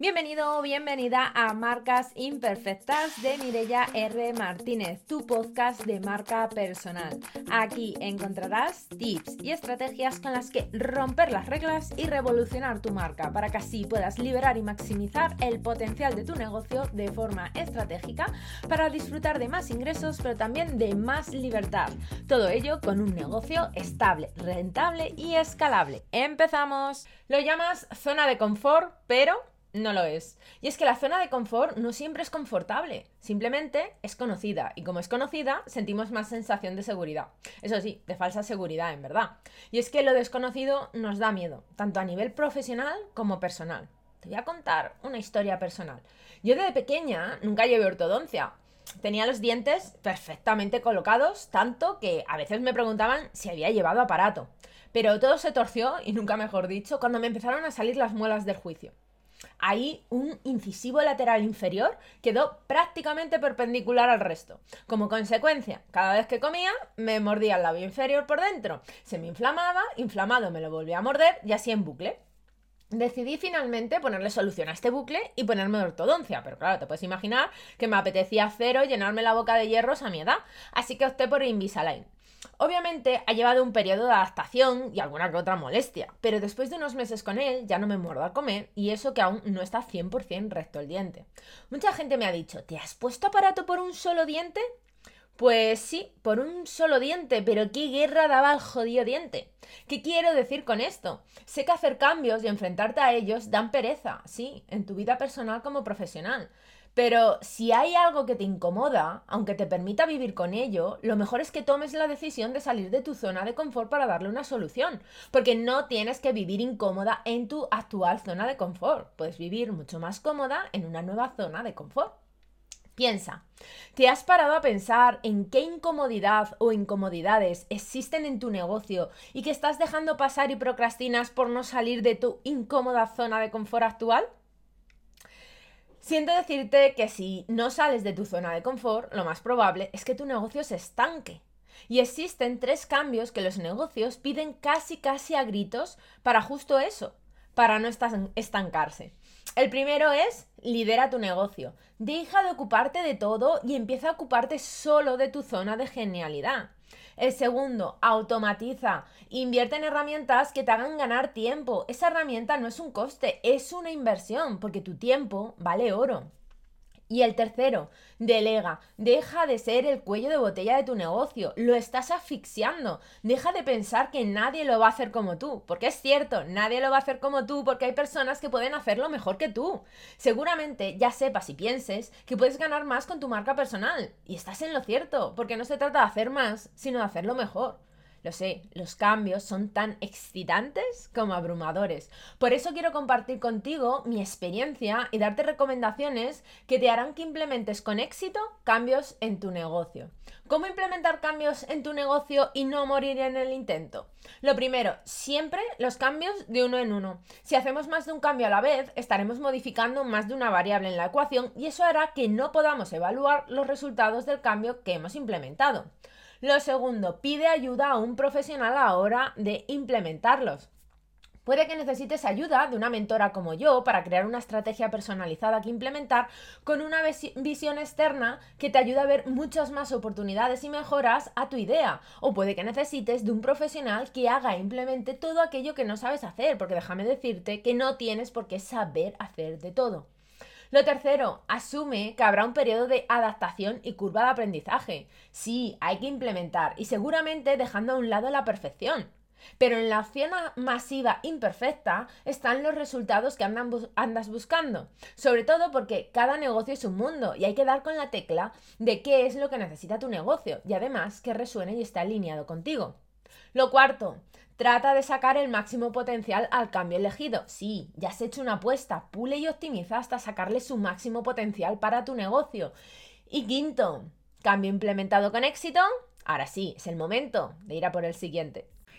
Bienvenido o bienvenida a Marcas Imperfectas de Mirella R. Martínez, tu podcast de marca personal. Aquí encontrarás tips y estrategias con las que romper las reglas y revolucionar tu marca para que así puedas liberar y maximizar el potencial de tu negocio de forma estratégica para disfrutar de más ingresos pero también de más libertad. Todo ello con un negocio estable, rentable y escalable. ¡Empezamos! Lo llamas zona de confort, pero no lo es. Y es que la zona de confort no siempre es confortable, simplemente es conocida. Y como es conocida, sentimos más sensación de seguridad. Eso sí, de falsa seguridad, en verdad. Y es que lo desconocido nos da miedo, tanto a nivel profesional como personal. Te voy a contar una historia personal. Yo desde pequeña nunca llevé ortodoncia. Tenía los dientes perfectamente colocados, tanto que a veces me preguntaban si había llevado aparato. Pero todo se torció, y nunca mejor dicho, cuando me empezaron a salir las muelas del juicio. Ahí un incisivo lateral inferior quedó prácticamente perpendicular al resto. Como consecuencia, cada vez que comía, me mordía el labio inferior por dentro. Se me inflamaba, inflamado me lo volvía a morder y así en bucle. Decidí finalmente ponerle solución a este bucle y ponerme ortodoncia, pero claro, te puedes imaginar que me apetecía cero llenarme la boca de hierros a mi edad, así que opté por Invisalign. Obviamente ha llevado un periodo de adaptación y alguna que otra molestia, pero después de unos meses con él ya no me muerdo a comer y eso que aún no está 100% recto el diente. Mucha gente me ha dicho, ¿te has puesto aparato por un solo diente? Pues sí, por un solo diente, pero qué guerra daba el jodido diente. ¿Qué quiero decir con esto? Sé que hacer cambios y enfrentarte a ellos dan pereza, sí, en tu vida personal como profesional. Pero si hay algo que te incomoda, aunque te permita vivir con ello, lo mejor es que tomes la decisión de salir de tu zona de confort para darle una solución. Porque no tienes que vivir incómoda en tu actual zona de confort. Puedes vivir mucho más cómoda en una nueva zona de confort. Piensa, ¿te has parado a pensar en qué incomodidad o incomodidades existen en tu negocio y que estás dejando pasar y procrastinas por no salir de tu incómoda zona de confort actual? Siento decirte que si no sales de tu zona de confort, lo más probable es que tu negocio se estanque. Y existen tres cambios que los negocios piden casi casi a gritos para justo eso, para no estancarse. El primero es lidera tu negocio. Deja de ocuparte de todo y empieza a ocuparte solo de tu zona de genialidad. El segundo, automatiza. Invierte en herramientas que te hagan ganar tiempo. Esa herramienta no es un coste, es una inversión, porque tu tiempo vale oro. Y el tercero, delega. Deja de ser el cuello de botella de tu negocio. Lo estás asfixiando. Deja de pensar que nadie lo va a hacer como tú. Porque es cierto, nadie lo va a hacer como tú porque hay personas que pueden hacerlo mejor que tú. Seguramente ya sepas y pienses que puedes ganar más con tu marca personal. Y estás en lo cierto, porque no se trata de hacer más, sino de hacerlo mejor. Lo sé, los cambios son tan excitantes como abrumadores. Por eso quiero compartir contigo mi experiencia y darte recomendaciones que te harán que implementes con éxito cambios en tu negocio. ¿Cómo implementar cambios en tu negocio y no morir en el intento? Lo primero, siempre los cambios de uno en uno. Si hacemos más de un cambio a la vez, estaremos modificando más de una variable en la ecuación y eso hará que no podamos evaluar los resultados del cambio que hemos implementado. Lo segundo, pide ayuda a un profesional a la hora de implementarlos. Puede que necesites ayuda de una mentora como yo para crear una estrategia personalizada que implementar con una visión externa que te ayude a ver muchas más oportunidades y mejoras a tu idea. O puede que necesites de un profesional que haga e implemente todo aquello que no sabes hacer, porque déjame decirte que no tienes por qué saber hacer de todo. Lo tercero, asume que habrá un periodo de adaptación y curva de aprendizaje. Sí, hay que implementar y seguramente dejando a un lado la perfección. Pero en la acción masiva imperfecta están los resultados que andas buscando. Sobre todo porque cada negocio es un mundo y hay que dar con la tecla de qué es lo que necesita tu negocio y además que resuene y esté alineado contigo. Lo cuarto, trata de sacar el máximo potencial al cambio elegido. Sí, ya has hecho una apuesta, pule y optimiza hasta sacarle su máximo potencial para tu negocio. Y quinto, cambio implementado con éxito. Ahora sí, es el momento de ir a por el siguiente.